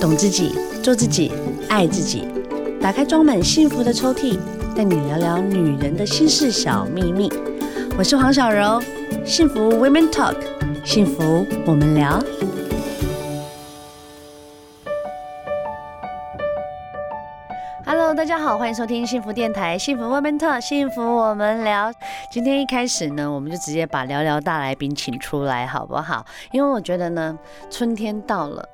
懂自己，做自己，爱自己。打开装满幸福的抽屉，带你聊聊女人的心事小秘密。我是黄小柔，幸福 Women Talk，幸福我们聊。Hello，大家好，欢迎收听幸福电台，幸福 Women Talk，幸福我们聊。今天一开始呢，我们就直接把聊聊大来宾请出来，好不好？因为我觉得呢，春天到了。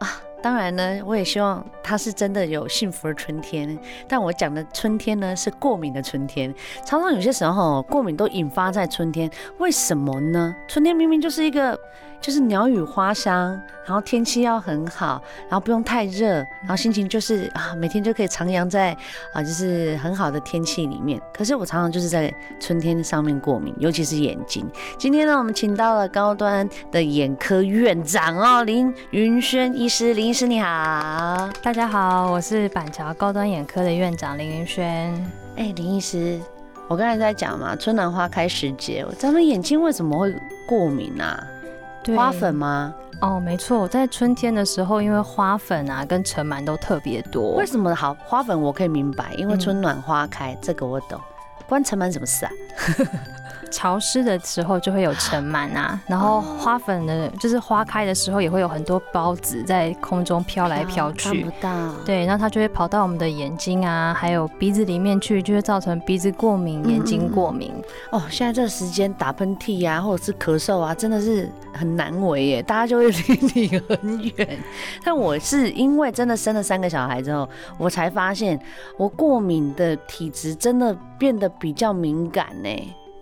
当然呢，我也希望他是真的有幸福的春天。但我讲的春天呢，是过敏的春天。常常有些时候，过敏都引发在春天，为什么呢？春天明明就是一个。就是鸟语花香，然后天气要很好，然后不用太热，然后心情就是啊，每天就可以徜徉在啊，就是很好的天气里面。可是我常常就是在春天上面过敏，尤其是眼睛。今天呢，我们请到了高端的眼科院长哦，林云轩医师，林医师你好，大家好，我是板桥高端眼科的院长林云轩。哎，林医师，我刚才在讲嘛，春暖花开时节，咱们眼睛为什么会过敏啊？花粉吗？哦，没错，在春天的时候，因为花粉啊跟尘螨都特别多。为什么好？花粉我可以明白，因为春暖花开，嗯、这个我懂。关尘螨什么事啊？潮湿的时候就会有尘螨啊，然后花粉的，就是花开的时候也会有很多孢子在空中飘来飘去，看不到。对，然后它就会跑到我们的眼睛啊，还有鼻子里面去，就会造成鼻子过敏、眼睛过敏。哦，现在这个时间打喷嚏啊，或者是咳嗽啊，真的是很难为耶，大家就会离你很远。但我是因为真的生了三个小孩之后，我才发现我过敏的体质真的变得比较敏感呢。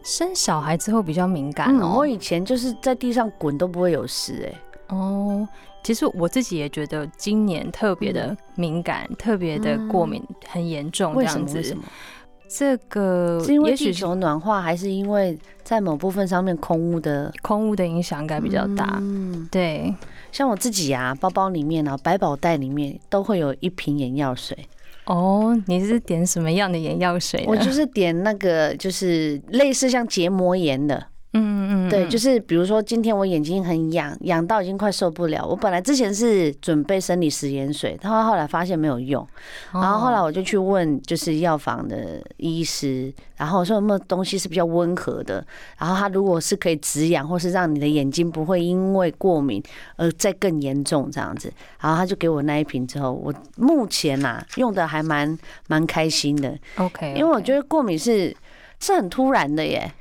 生小孩之后比较敏感哦，嗯，我以前就是在地上滚都不会有事哎。哦，其实我自己也觉得今年特别的敏感，嗯、特别的过敏很严重这样子。为什么？这个是因为地球暖化，还是因为在某部分上面空污的空污的影响应该比较大？嗯，对。像我自己啊，包包里面啊，百宝袋里面都会有一瓶眼药水。哦，你是点什么样的眼药水？我就是点那个，就是类似像结膜炎的。对，就是比如说今天我眼睛很痒，痒到已经快受不了。我本来之前是准备生理食盐水，他后来发现没有用，然后后来我就去问就是药房的医师，然后我说有没有东西是比较温和的，然后他如果是可以止痒或是让你的眼睛不会因为过敏而再更严重这样子，然后他就给我那一瓶之后，我目前呐、啊、用的还蛮蛮开心的。OK，因为我觉得过敏是是很突然的耶。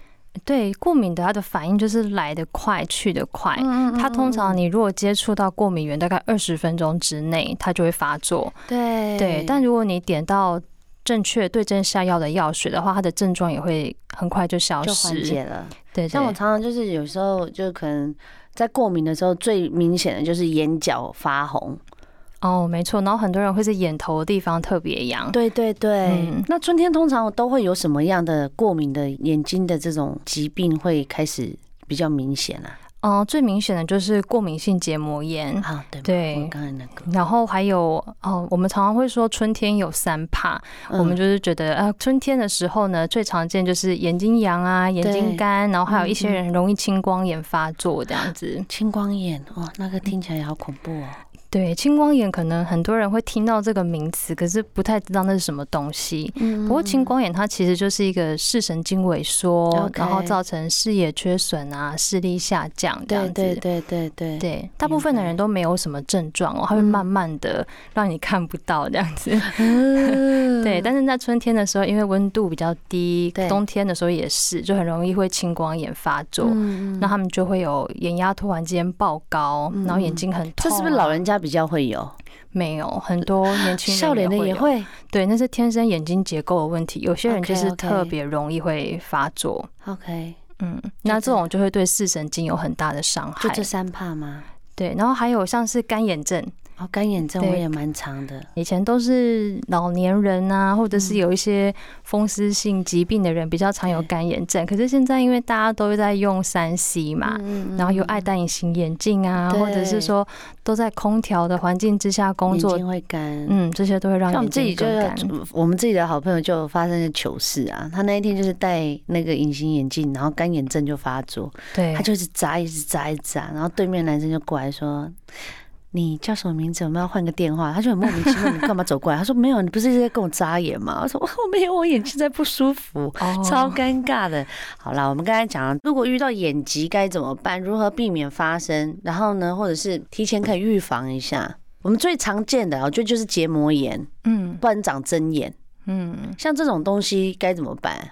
对，过敏的它的反应就是来得快，去得快。它通常你如果接触到过敏源，大概二十分钟之内，它就会发作。对对，但如果你点到正确对症下药的药水的话，它的症状也会很快就消失，就缓解了。对，像我常常就是有时候就可能在过敏的时候，最明显的就是眼角发红。哦，没错，然后很多人会在眼头的地方特别痒。对对对，嗯、那春天通常都会有什么样的过敏的眼睛的这种疾病会开始比较明显啊？哦、呃，最明显的就是过敏性结膜炎。好、啊，对对，刚才那个。然后还有哦，我们常常会说春天有三怕，嗯、我们就是觉得啊，春天的时候呢，最常见就是眼睛痒啊，眼睛干，然后还有一些人容易青光眼发作这样子。青光眼，哇，那个听起来也好恐怖哦。对，青光眼可能很多人会听到这个名词，可是不太知道那是什么东西。嗯，不过青光眼它其实就是一个视神经萎缩.然后造成视野缺损啊，视力下降这样子。对对对对对，大部分的人都没有什么症状哦，它会慢慢的让你看不到这样子。嗯、对，但是在春天的时候，因为温度比较低，冬天的时候也是，就很容易会青光眼发作。嗯，那他们就会有眼压突然间爆高，然后眼睛很痛。这是不是老人家比较会有？没有，很多年轻人少年的也会。对，那是天生眼睛结构的问题。有些人就是特别容易会发作。OK，嗯，那这种就会对视神经有很大的伤害。就这三怕吗？对，然后还有像是干眼症。哦，干眼症我也蛮长的。以前都是老年人啊，或者是有一些风湿性疾病的人比较常有干眼症。可是现在因为大家都在用三 C 嘛，然后又爱戴隐形眼镜啊，或者是说都在空调的环境之下工作，眼睛会干。嗯，这些都会让眼睛更干。我们自己的好朋友就发生了糗事啊，他那一天就是戴那个隐形眼镜，然后干眼症就发作。对，他就一直眨，一直眨，一直眨，然后对面男生就过来说。你叫什么名字？我们要换个电话。他就很莫名其妙，你干嘛走过来？他说没有，你不是一直在跟我眨眼吗？我说我 没有，我眼睛在不舒服，超尴尬的。好啦，我们刚才讲了，如果遇到眼疾该怎么办？如何避免发生？然后呢，或者是提前可以预防一下？我们最常见的，我觉得就是结膜炎，嗯，不然长针眼，嗯，像这种东西该怎么办？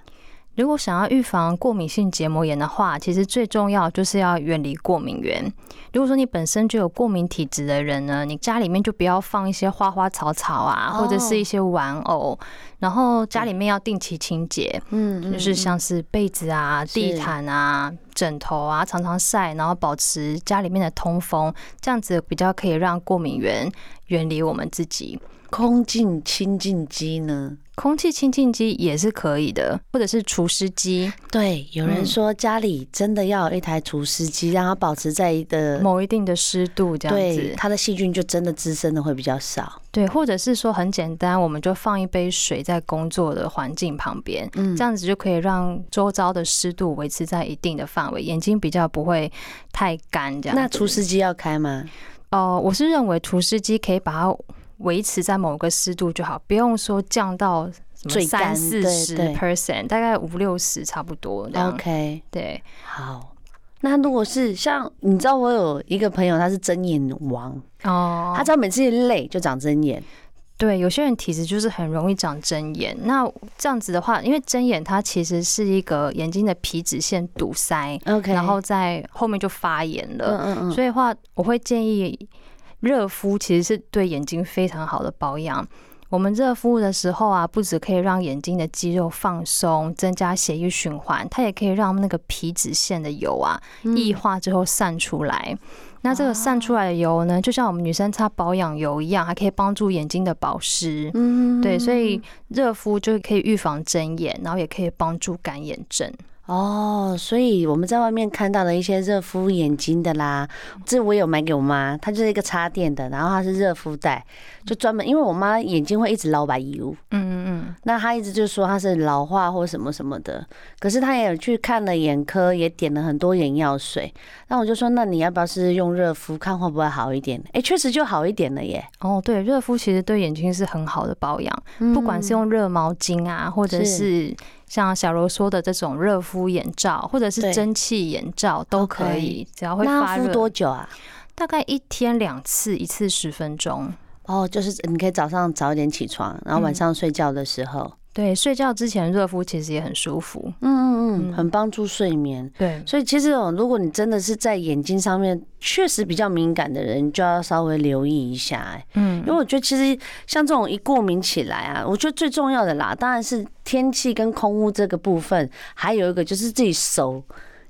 如果想要预防过敏性结膜炎的话，其实最重要就是要远离过敏源。如果说你本身就有过敏体质的人呢，你家里面就不要放一些花花草草啊，或者是一些玩偶，然后家里面要定期清洁，嗯，就是像是被子啊、地毯啊、枕头啊，常常晒，然后保持家里面的通风，这样子比较可以让过敏源远离我们自己。空净清净机呢？空气清净机也是可以的，或者是除湿机。对，有人说家里真的要有一台除湿机，让它保持在一个某一定的湿度，这样子，它的细菌就真的滋生的会比较少。对，或者是说很简单，我们就放一杯水在工作的环境旁边，嗯，这样子就可以让周遭的湿度维持在一定的范围，眼睛比较不会太干。这样，那除湿机要开吗？哦、呃，我是认为除湿机可以把它。维持在某个湿度就好，不用说降到最三四十 percent，大概五六十差不多。OK，对，好。那如果是像你知道，我有一个朋友，他是针眼王哦，他只要每次一累就长针眼。对，有些人体质就是很容易长针眼。那这样子的话，因为针眼它其实是一个眼睛的皮脂腺堵塞，OK，然后在后面就发炎了。嗯嗯，所以的话，我会建议。热敷其实是对眼睛非常好的保养。我们热敷的时候啊，不止可以让眼睛的肌肉放松，增加血液循环，它也可以让那个皮脂腺的油啊液化之后散出来。那这个散出来的油呢，就像我们女生擦保养油一样，还可以帮助眼睛的保湿。嗯，对，所以热敷就可以预防针眼，然后也可以帮助干眼症。哦，所以我们在外面看到的一些热敷眼睛的啦，这我有买给我妈，它就是一个插电的，然后它是热敷袋，就专门因为我妈眼睛会一直老白油，嗯嗯嗯，那她一直就说她是老化或什么什么的，可是她也有去看了眼科，也点了很多眼药水，那我就说那你要不要试试用热敷，看会不会好一点？哎，确实就好一点了耶。哦，对，热敷其实对眼睛是很好的保养，不管是用热毛巾啊，或者是。像小柔说的这种热敷眼罩，或者是蒸汽眼罩都可以，只要会发热。敷多久啊？大概一天两次，一次十分钟。哦，就是你可以早上早一点起床，然后晚上睡觉的时候。嗯对，睡觉之前热敷其实也很舒服，嗯嗯嗯，很帮助睡眠。对，所以其实哦，如果你真的是在眼睛上面确实比较敏感的人，就要稍微留意一下，哎，嗯，因为我觉得其实像这种一过敏起来啊，我觉得最重要的啦，当然是天气跟空污这个部分，还有一个就是自己手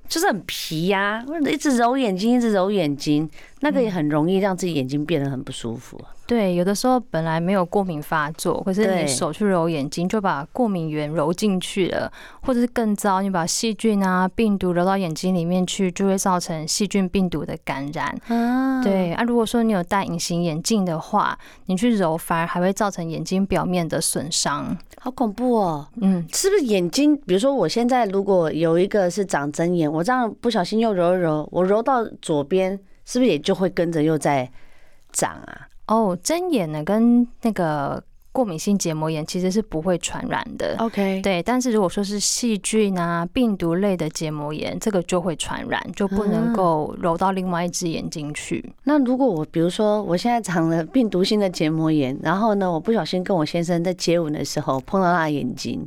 就是很皮呀，一直揉眼睛，一直揉眼睛，那个也很容易让自己眼睛变得很不舒服。对，有的时候本来没有过敏发作，可是你手去揉眼睛，就把过敏源揉进去了，或者是更糟，你把细菌啊、病毒揉到眼睛里面去，就会造成细菌、病毒的感染。啊，对啊，如果说你有戴隐形眼镜的话，你去揉反而还会造成眼睛表面的损伤，好恐怖哦。嗯，是不是眼睛？比如说我现在如果有一个是长针眼，我这样不小心又揉一揉，我揉到左边，是不是也就会跟着又在长啊？哦，针眼呢，跟那个过敏性结膜炎其实是不会传染的。OK，对，但是如果说是细菌啊、病毒类的结膜炎，这个就会传染，就不能够揉到另外一只眼睛去。嗯。那如果我比如说我现在长了病毒性的结膜炎，然后呢，我不小心跟我先生在接吻的时候碰到他的眼睛，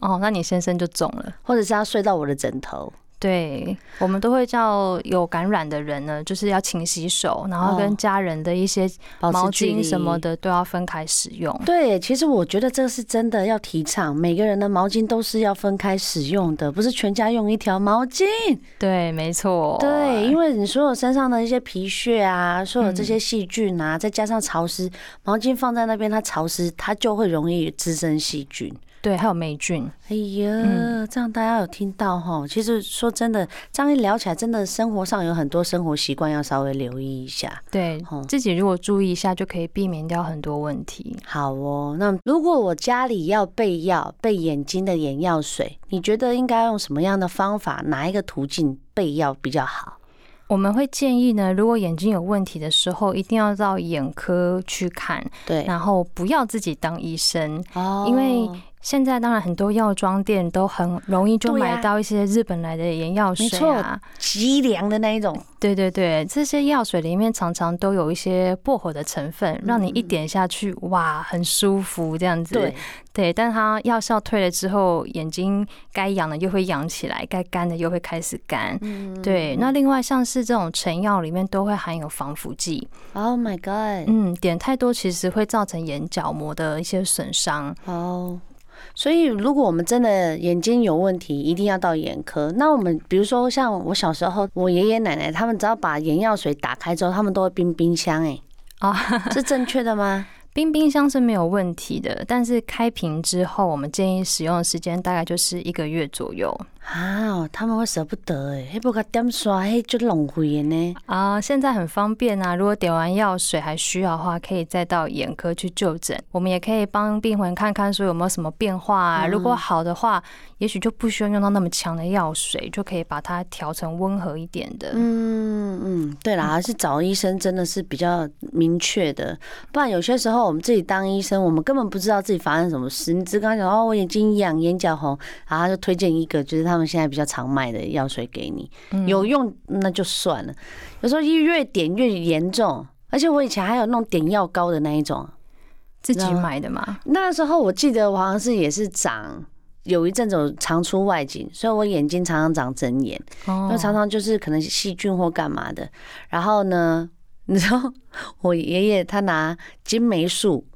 哦，那你先生就中了，或者是他睡到我的枕头。对，我们都会叫有感染的人呢，就是要勤洗手，然后跟家人的一些毛巾什么的都要分开使用。对，其实我觉得这是真的要提倡，每个人的毛巾都是要分开使用的，不是全家用一条毛巾。对，没错。对，因为你所有身上的一些皮屑啊，所有这些细菌啊，再加上潮湿，毛巾放在那边它潮湿，它就会容易滋生细菌。对，还有霉菌。哎呀，这样大家有听到哈？其实说真的，这样一聊起来，真的生活上有很多生活习惯要稍微留意一下。对，自己如果注意一下，就可以避免掉很多问题。好哦，那如果我家里要备药备眼睛的眼药水，你觉得应该用什么样的方法？哪一个途径备药比较好？我们会建议呢，如果眼睛有问题的时候，一定要到眼科去看，对，然后不要自己当医生，哦，因为。现在当然很多药妆店都很容易就买到一些日本来的眼药水啊，极凉的那一种。对对对，这些药水里面常常都有一些薄荷的成分，让你一点下去，哇，很舒服这样子。对对，但它药效退了之后，眼睛该痒的又会痒起来，该干的又会开始干。对。那另外像是这种成药里面都会含有防腐剂。Oh my god！嗯，点太多其实会造成眼角膜的一些损伤。哦。所以，如果我们真的眼睛有问题，一定要到眼科。那我们比如说，像我小时候，我爷爷奶奶他们只要把眼药水打开之后，他们都会冰冰箱。哎，啊，是正确的吗？冰冰箱是没有问题的，但是开瓶之后，我们建议使用的时间大概就是一个月左右。啊，他们会舍不得哎，还不给点刷，嘿，就浪费呢。啊，现在很方便啊，如果点完药水还需要的话，可以再到眼科去就诊。我们也可以帮病患看看说有没有什么变化啊。如果好的话，也许就不需要用到那么强的药水，就可以把它调成温和一点的。嗯嗯，对啦，还是找医生真的是比较明确的，不然有些时候我们自己当医生，我们根本不知道自己发生什么事。你只刚刚讲哦，我眼睛痒，眼角红，然后他就推荐一个，就是他。他们现在比较常卖的药水给你，有用那就算了。有时候越点越严重，而且我以前还有那种点药膏的那一种，自己买的嘛。那时候我记得我好像是也是长有一阵子我常出外景，所以我眼睛常常长针眼，因为常常就是可能细菌或干嘛的。然后呢，你知道我爷爷他拿金霉素，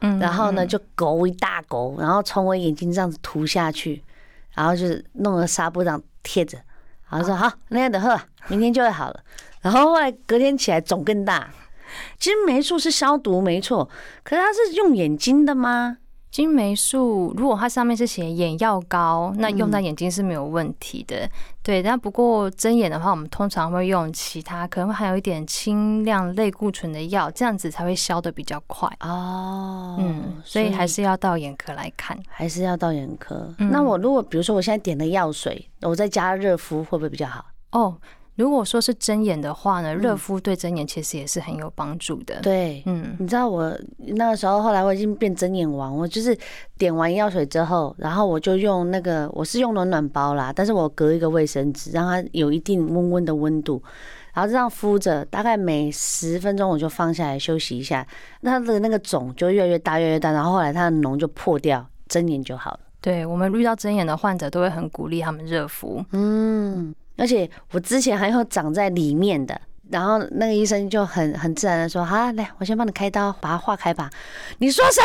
嗯然后呢就勾一大勾，然后从我眼睛这样子涂下去。然后就是弄个纱布这样贴着，然后说好，那样的喝，明天就会好了。然后后来隔天起来肿更大。金霉素是消毒没错，可是它是用眼睛的吗？金霉素如果它上面是写眼药膏，那用在眼睛是没有问题的。嗯、对，但不过针眼的话，我们通常会用其他，可能会含有一点轻量类固醇的药，这样子才会消得比较快。哦，嗯，所以还是要到眼科来看，还是要到眼科。嗯、那我如果比如说我现在点了药水，我再加热敷会不会比较好？哦。如果说是针眼的话呢，热敷对针眼其实也是很有帮助的。对，嗯，你知道我那个时候后来我已经变针眼王，我就是点完药水之后，然后我就用那个我是用暖暖包啦，但是我隔一个卫生纸，让它有一定温温的温度，然后这样敷着，大概每十分钟我就放下来休息一下，那它的那个肿就越来越大越来越大，然后后来它的脓就破掉，针眼就好了。对，我们遇到针眼的患者都会很鼓励他们热敷。嗯。而且我之前还有长在里面的，然后那个医生就很很自然的说：“好，来，我先帮你开刀，把它化开吧。”你说什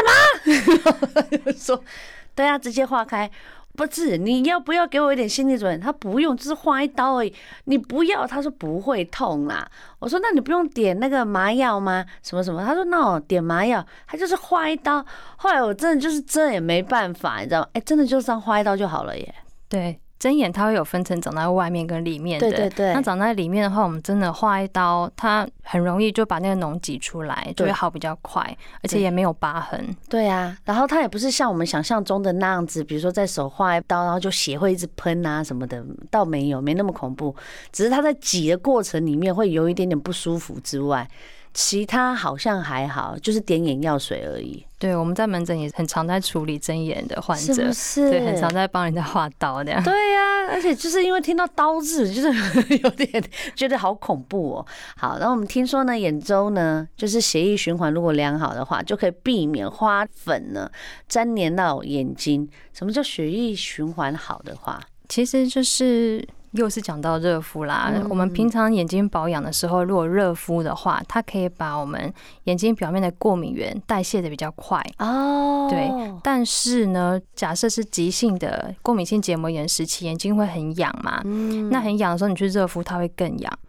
么？说 对啊，直接化开。不是，你要不要给我一点心理准备？他不用，只是划一刀而已。你不要，他说不会痛啦。我说那你不用点那个麻药吗？什么什么？他说那我点麻药，他就是划一刀。后来我真的就是真的也没办法，你知道吗？哎，真的就这样划一刀就好了耶。对。针眼它会有分成长在外面跟里面的，对对对。那长在里面的话，我们真的划一刀，它很容易就把那个脓挤出来，就会好比较快，而且也没有疤痕。对啊，然后它也不是像我们想象中的那样子，比如说在手划一刀，然后就血会一直喷啊什么的，倒没有，没那么恐怖。只是它在挤的过程里面会有一点点不舒服之外。其他好像还好，就是点眼药水而已。对，我们在门诊也很常在处理针眼的患者，是不是？对，很常在帮人家画刀这样。对呀、啊，而且就是因为听到刀字，就是有点觉得好恐怖哦。好，然后我们听说呢，眼周呢，就是血液循环如果良好的话，就可以避免花粉呢粘连到眼睛。什么叫血液循环好的话？其实就是。又是讲到热敷啦，我们平常眼睛保养的时候，如果热敷的话，它可以把我们眼睛表面的过敏源代谢的比较快哦。对，但是呢，假设是急性的过敏性结膜炎时期，眼睛会很痒嘛，那很痒的时候，你去热敷，它会更痒。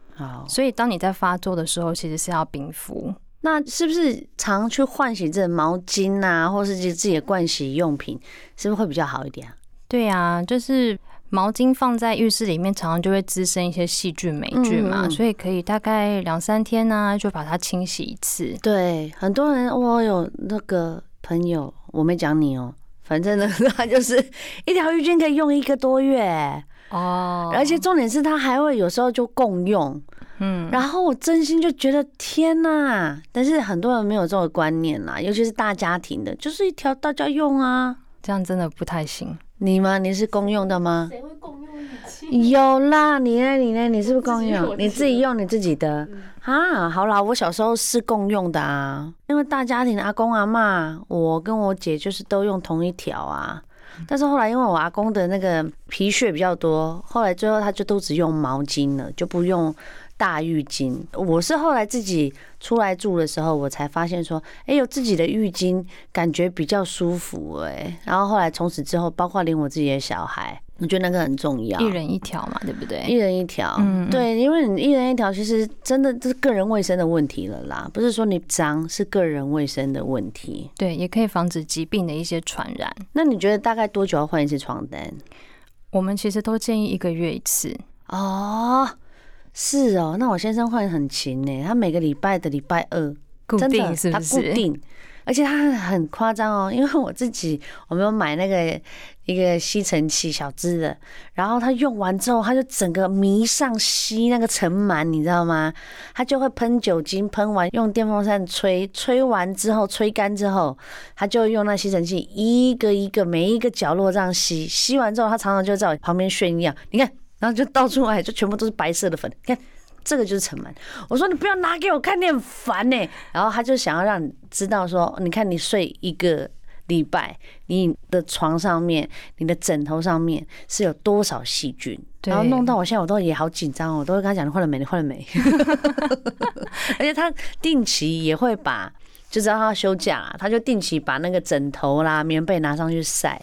所以当你在发作的时候，其实是要冰敷。那是不是常去换洗这毛巾啊，或是自己的盥洗用品，是不是会比较好一点啊？对啊，就是。毛巾放在浴室里面，常常就会滋生一些细菌、霉菌嘛，所以可以大概两三天呢、啊，就把它清洗一次。对，很多人我有那个朋友，我没讲你哦，反正呢，他就是一条浴巾可以用一个多月。哦，而且重点是他还会有时候就共用，嗯，然后我真心就觉得天呐，但是很多人没有这个观念啦，尤其是大家庭的，就是一条大家用啊，这样真的不太行。你吗？你是公用的吗？谁会共用仪器？有啦，你呢？你呢？你是不是共用？你自己用你自己的啊？好啦，我小时候是共用的啊，因为大家庭阿公阿妈，我跟我姐就是都用同一条啊。但是后来因为我阿公的那个皮屑比较多，后来最后他就都只用毛巾了，就不用。大浴巾，我是后来自己出来住的时候，我才发现说，哎，有自己的浴巾，感觉比较舒服哎。然后后来从此之后，包括连我自己的小孩，我觉得那个很重要，一人一条嘛，对不对？一人一条，嗯，对，因为你一人一条，其实真的这是个人卫生的问题了啦，不是说你脏，是个人卫生的问题。对，也可以防止疾病的一些传染。那你觉得大概多久要换一次床单？我们其实都建议一个月一次哦。是哦，那我先生换很勤呢，他每个礼拜的礼拜二固定是不是？他固定，而且他很夸张哦，因为我自己我没有买那个一个吸尘器小只的，然后他用完之后，他就整个迷上吸那个尘螨，你知道吗？他就会喷酒精，喷完用电风扇吹，吹完之后吹干之后，他就用那吸尘器一个一个每一个角落这样吸，吸完之后，他常常就在我旁边炫耀，你看。然后就倒出来，就全部都是白色的粉。看，这个就是尘螨。我说你不要拿给我看，你很烦呢。然后他就想要让你知道说，你看你睡一个礼拜，你的床上面、你的枕头上面是有多少细菌。然后弄到我现在我都也好紧张哦，我都会跟他讲，你换了没？你换了没？而且他定期也会把，就知道他休假，他就定期把那个枕头啦、棉被拿上去晒。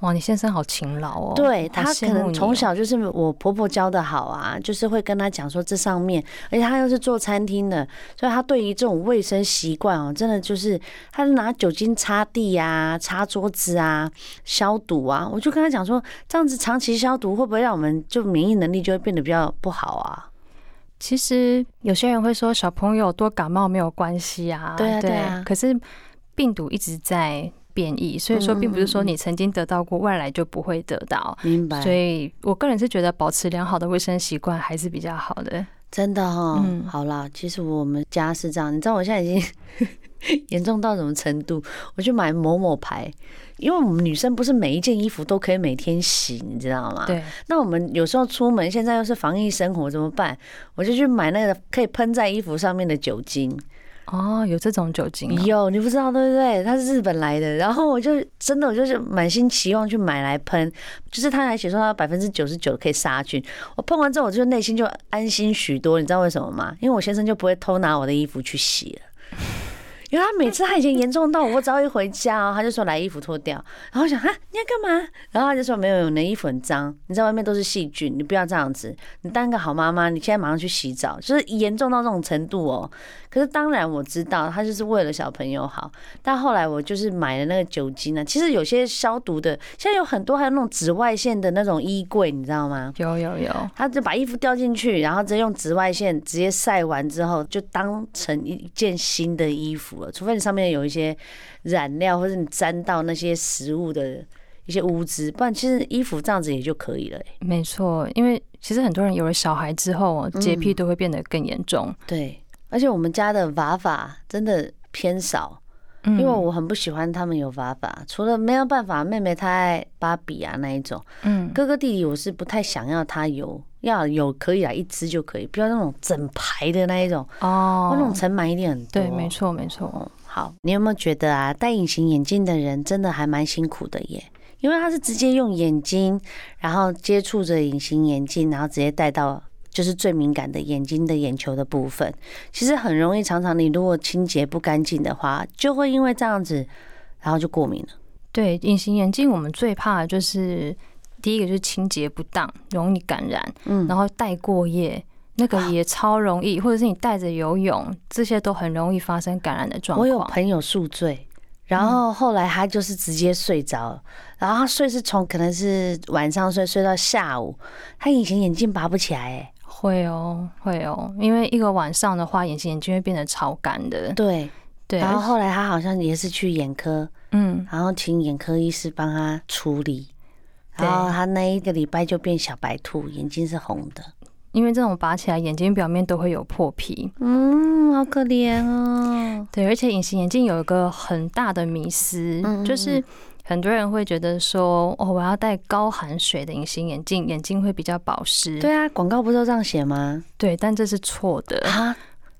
哇，你先生好勤劳哦！对，他可能从小就是我婆婆教的好啊，就是会跟他讲说这上面，而且他又是做餐厅的，所以他对于这种卫生习惯哦，真的就是他拿酒精擦地啊、擦桌子啊、消毒啊。我就跟他讲说，这样子长期消毒会不会让我们就免疫能力就会变得比较不好啊？其实有些人会说小朋友多感冒没有关系啊，对啊，对啊，可是病毒一直在。变异，所以说并不是说你曾经得到过，外来就不会得到。明白。所以我个人是觉得保持良好的卫生习惯还是比较好的。真的哈，嗯，好啦，其实我们家是这样，你知道我现在已经 严重到什么程度？我去买某某牌，因为我们女生不是每一件衣服都可以每天洗，你知道吗？对。那我们有时候出门，现在又是防疫生活，怎么办？我就去买那个可以喷在衣服上面的酒精。哦，有这种酒精？有，你不知道对不对？它是日本来的，然后我就真的我就是满心期望去买来喷，就是他还写说它百分之九十九可以杀菌。我喷完之后，我就内心就安心许多，你知道为什么吗？因为我先生就不会偷拿我的衣服去洗了。因为他每次他以前严重到我只要一回家哦，他就说来衣服脱掉，然后我想哈你要干嘛？然后他就说没有有，你的衣服很脏，你在外面都是细菌，你不要这样子，你当个好妈妈，你现在马上去洗澡，就是严重到这种程度哦。可是当然我知道他就是为了小朋友好，但后来我就是买了那个酒精呢。其实有些消毒的，现在有很多还有那种紫外线的那种衣柜，你知道吗？有有有，他就把衣服掉进去，然后直接用紫外线直接晒完之后，就当成一件新的衣服了。除非你上面有一些染料，或者你沾到那些食物的一些污渍，不然其实衣服这样子也就可以了。没错，因为其实很多人有了小孩之后，洁癖都会变得更严重。对，而且我们家的娃娃真的偏少，因为我很不喜欢他们有娃娃。除了没有办法，妹妹她爱芭比啊那一种，嗯，哥哥弟弟我是不太想要他有。要有可以啊，一只就可以，不要那种整排的那一种哦，那种尘螨一定很多。对，没错没错。好，你有没有觉得啊，戴隐形眼镜的人真的还蛮辛苦的耶？因为他是直接用眼睛，然后接触着隐形眼镜，然后直接戴到就是最敏感的眼睛的眼球的部分，其实很容易，常常你如果清洁不干净的话，就会因为这样子，然后就过敏了。对，隐形眼镜我们最怕的就是。第一个就是清洁不当，容易感染。嗯，然后戴过夜，那个也超容易，或者是你戴着游泳，这些都很容易发生感染的状况。我有朋友宿醉，然后后来他就是直接睡着，然后他睡是从可能是晚上睡睡到下午，他隐形眼镜拔不起来，哎，会哦，会哦，因为一个晚上的话，隐形眼睛会变得超干的。对对，然后后来他好像也是去眼科，嗯，然后请眼科医师帮他处理。然后他那一个礼拜就变小白兔，眼睛是红的。因为这种拔起来，眼睛表面都会有破皮。嗯，好可怜哦。对，而且隐形眼镜有一个很大的迷思，嗯、就是很多人会觉得说，哦，我要戴高含水的隐形眼镜，眼睛会比较保湿。对啊，广告不都这样写吗？对，但这是错的啊。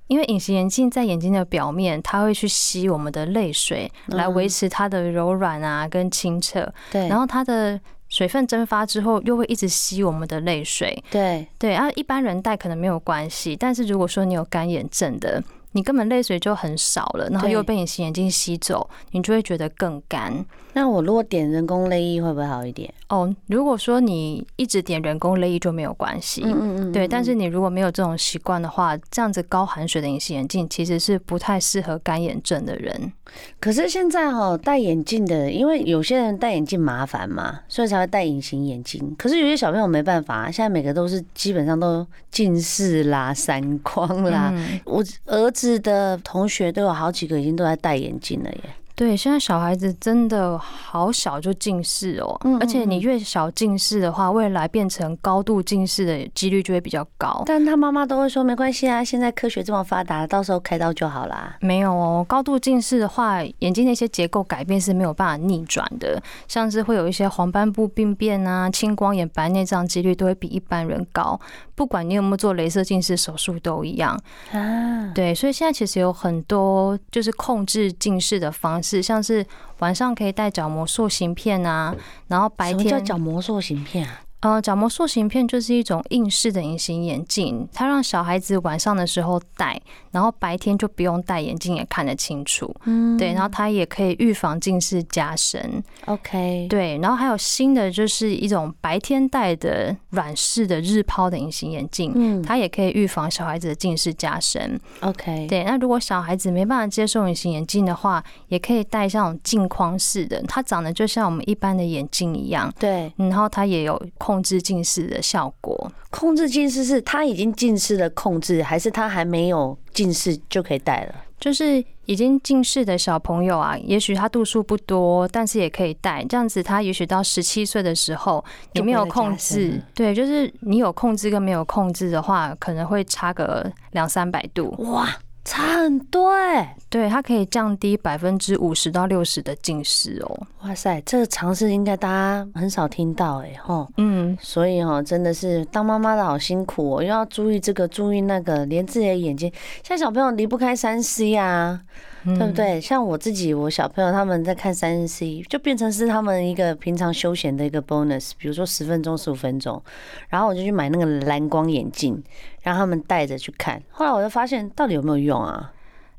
因为隐形眼镜在眼睛的表面，它会去吸我们的泪水，来维持它的柔软啊跟清澈。对，然后它的。水分蒸发之后，又会一直吸我们的泪水。对对，啊，一般人戴可能没有关系，但是如果说你有干眼症的，你根本泪水就很少了，然后又被隐形眼镜吸走，你就会觉得更干。那我如果点人工泪液会不会好一点？哦，如果说你一直点人工泪液就没有关系。嗯嗯嗯。对，但是你如果没有这种习惯的话，这样子高含水的隐形眼镜其实是不太适合干眼症的人。可是现在哈，戴眼镜的，因为有些人戴眼镜麻烦嘛，所以才会戴隐形眼镜。可是有些小朋友没办法，现在每个都是基本上都近视啦、散光啦。我儿子的同学都有好几个已经都在戴眼镜了耶。对，现在小孩子真的好小就近视哦，而且你越小近视的话，未来变成高度近视的几率就会比较高。但他妈妈都会说没关系啊，现在科学这么发达，到时候开刀就好啦。没有哦，高度近视的话，眼睛那些结构改变是没有办法逆转的，像是会有一些黄斑部病变啊、青光眼、白内障几率都会比一般人高。不管你有没有做镭射近视手术都一样啊。对，所以现在其实有很多就是控制近视的方式。是像是晚上可以戴角膜塑形片啊，然后白天什么叫角膜塑形片啊？呃，角膜塑形片就是一种硬式的隐形眼镜，它让小孩子晚上的时候戴，然后白天就不用戴眼镜也看得清楚。嗯，对，然后它也可以预防近视加深。OK，对，然后还有新的就是一种白天戴的软式的日抛的隐形眼镜，嗯，它也可以预防小孩子的近视加深。OK，对，那如果小孩子没办法接受隐形眼镜的话，也可以戴像镜框式的，它长得就像我们一般的眼镜一样。对，然后它也有。控制近视的效果，控制近视是他已经近视的控制，还是他还没有近视就可以戴了？就是已经近视的小朋友啊，也许他度数不多，但是也可以戴。这样子，他也许到十七岁的时候，你没有控制，对，就是你有控制跟没有控制的话，可能会差个两三百度。哇！差很多哎、欸，对，它可以降低百分之五十到六十的近视哦。哇塞，这个尝试应该大家很少听到哎、欸，吼，嗯，所以哈，真的是当妈妈的好辛苦哦，又要注意这个，注意那个，连自己的眼睛，现在小朋友离不开三 C 啊。对不对？像我自己，我小朋友他们在看三 C，就变成是他们一个平常休闲的一个 bonus。比如说十分钟、十五分钟，然后我就去买那个蓝光眼镜，让他们戴着去看。后来我就发现，到底有没有用啊？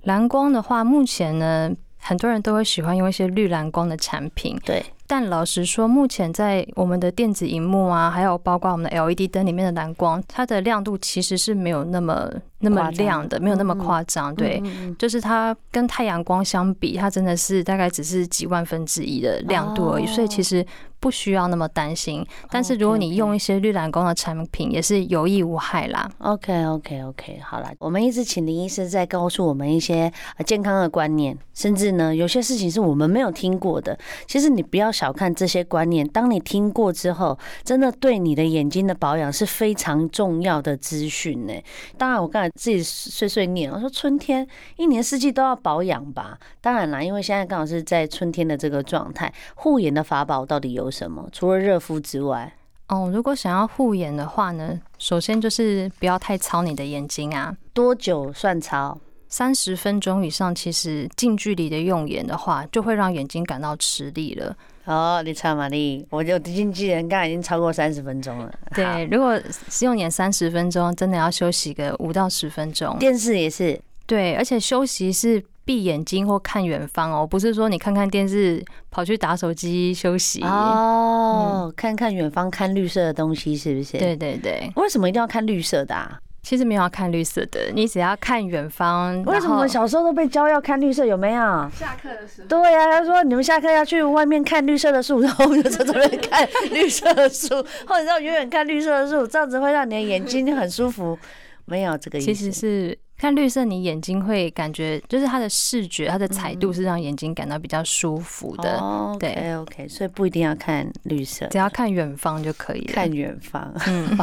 蓝光的话，目前呢，很多人都会喜欢用一些绿蓝光的产品。对。但老实说，目前在我们的电子荧幕啊，还有包括我们的 LED 灯里面的蓝光，它的亮度其实是没有那么那么亮的，没有那么夸张。对，就是它跟太阳光相比，它真的是大概只是几万分之一的亮度而已。所以其实。不需要那么担心，但是如果你用一些绿蓝光的产品，也是有益无害啦。OK OK OK，好了，我们一直请林医师在告诉我们一些健康的观念，甚至呢，有些事情是我们没有听过的。其实你不要小看这些观念，当你听过之后，真的对你的眼睛的保养是非常重要的资讯呢。当然，我刚才自己碎碎念，我说春天一年四季都要保养吧。当然啦，因为现在刚好是在春天的这个状态，护眼的法宝到底有什么？除了热敷之外，哦，如果想要护眼的话呢，首先就是不要太操你的眼睛啊。多久算操？三十分钟以上，其实近距离的用眼的话，就会让眼睛感到吃力了。哦，你超玛丽，我就经纪人刚才已经超过三十分钟了。对，如果是用眼三十分钟，真的要休息个五到十分钟。电视也是，对，而且休息是。闭眼睛或看远方哦，不是说你看看电视跑去打手机休息哦，嗯、看看远方看绿色的东西是不是？对对对。为什么一定要看绿色的啊？其实没有要看绿色的，你只要看远方。为什么我们小时候都被教要看绿色？有没有？下课的时候。对呀、啊，他说你们下课要去外面看绿色的树，然后我们就在这边看绿色的树，或者要远远看绿色的树，这样子会让你的眼睛很舒服。没有这个意思，其实是。看绿色，你眼睛会感觉就是它的视觉，它的彩度是让眼睛感到比较舒服的。哦、对，OK OK，所以不一定要看绿色，只要看远方就可以了。看远方，嗯，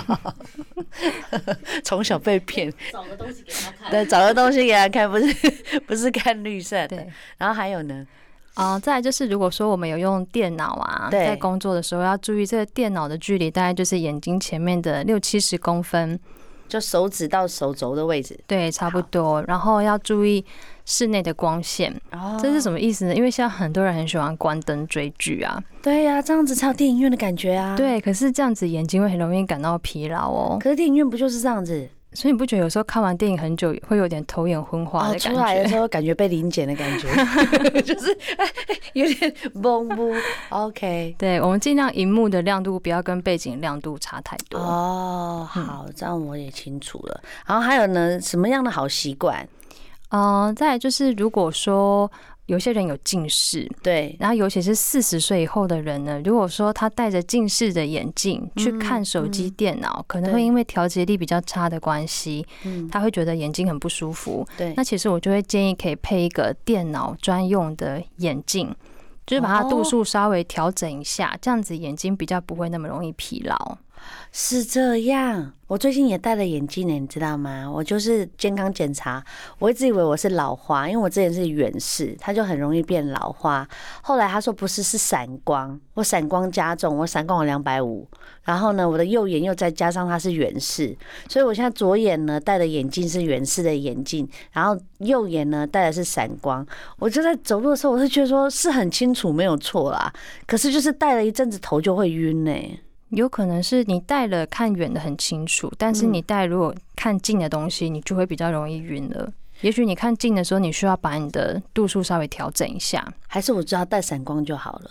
从小被骗，找个东西给他看，对，找个东西给他看，不是不是看绿色的。对，然后还有呢？啊、呃，再来就是，如果说我们有用电脑啊，在工作的时候要注意这个电脑的距离，大概就是眼睛前面的六七十公分，就手指到手肘的位置，对，差不多。然后要注意室内的光线，哦，这是什么意思呢？因为现在很多人很喜欢关灯追剧啊，对呀、啊，这样子才有电影院的感觉啊。对，可是这样子眼睛会很容易感到疲劳哦。可是电影院不就是这样子？所以你不觉得有时候看完电影很久会有点头眼昏花的感觉？出来的时候感觉被临检的感觉，就是 有点懵不 OK。对，我们尽量荧幕的亮度不要跟背景亮度差太多。哦，好，这样我也清楚了。然后还有呢，什么样的好习惯？嗯、呃，再来就是如果说。有些人有近视，对，然后尤其是四十岁以后的人呢，如果说他戴着近视的眼镜去看手机、电脑，可能会因为调节力比较差的关系，他会觉得眼睛很不舒服。对，那其实我就会建议可以配一个电脑专用的眼镜，就是把它度数稍微调整一下，这样子眼睛比较不会那么容易疲劳。是这样，我最近也戴了眼镜呢，你知道吗？我就是健康检查，我一直以为我是老花，因为我之前是远视，它就很容易变老花。后来他说不是，是散光，我散光加重，我散光有两百五，然后呢，我的右眼又再加上它是远视，所以我现在左眼呢戴的眼镜是远视的眼镜，然后右眼呢戴的是散光。我就在走路的时候，我是觉得说是很清楚，没有错啦，可是就是戴了一阵子头就会晕呢。有可能是你戴了看远的很清楚，但是你戴如果看近的东西，你就会比较容易晕了。也许你看近的时候，你需要把你的度数稍微调整一下，还是我知道戴散光就好了？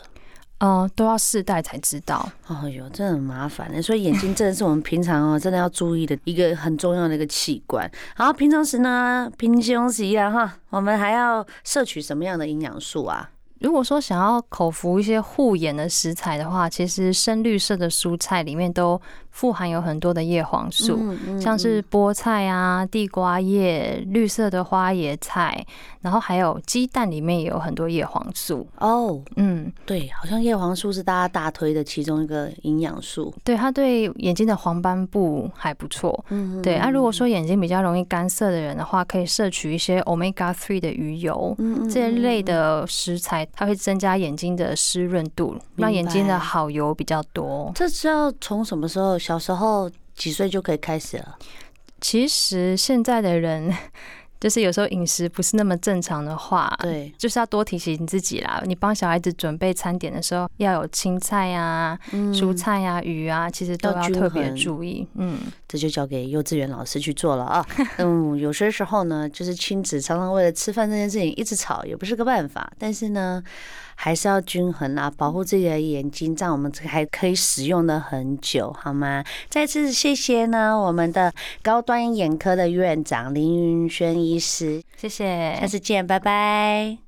嗯、呃，都要试戴才知道。哦哟，真的很麻烦。所以眼睛真的是我们平常哦，真的要注意的一个很重要的一个器官。好平常时呢，平常时啊哈，我们还要摄取什么样的营养素啊？如果说想要口服一些护眼的食材的话，其实深绿色的蔬菜里面都富含有很多的叶黄素，像是菠菜啊、地瓜叶、绿色的花椰菜，然后还有鸡蛋里面也有很多叶黄素。哦，嗯，对，好像叶黄素是大家大推的其中一个营养素。对，它对眼睛的黄斑部还不错。嗯，对。那如果说眼睛比较容易干涩的人的话，可以摄取一些 Omega Three 的鱼油，这一类的食材，它会增加眼睛的湿润度，让眼睛的好油比较多。这是要从什么时候？小时候几岁就可以开始了？其实现在的人，就是有时候饮食不是那么正常的话，对，就是要多提醒自己啦。你帮小孩子准备餐点的时候，要有青菜啊、嗯、蔬菜啊、鱼啊，其实都要特别注意。嗯，这就交给幼稚园老师去做了啊。嗯，有些时候呢，就是亲子常常为了吃饭这件事情一直吵，也不是个办法。但是呢。还是要均衡啊，保护自己的眼睛，这样我们还可以使用的很久，好吗？再次谢谢呢，我们的高端眼科的院长林云轩医师，谢谢，下次见，拜拜。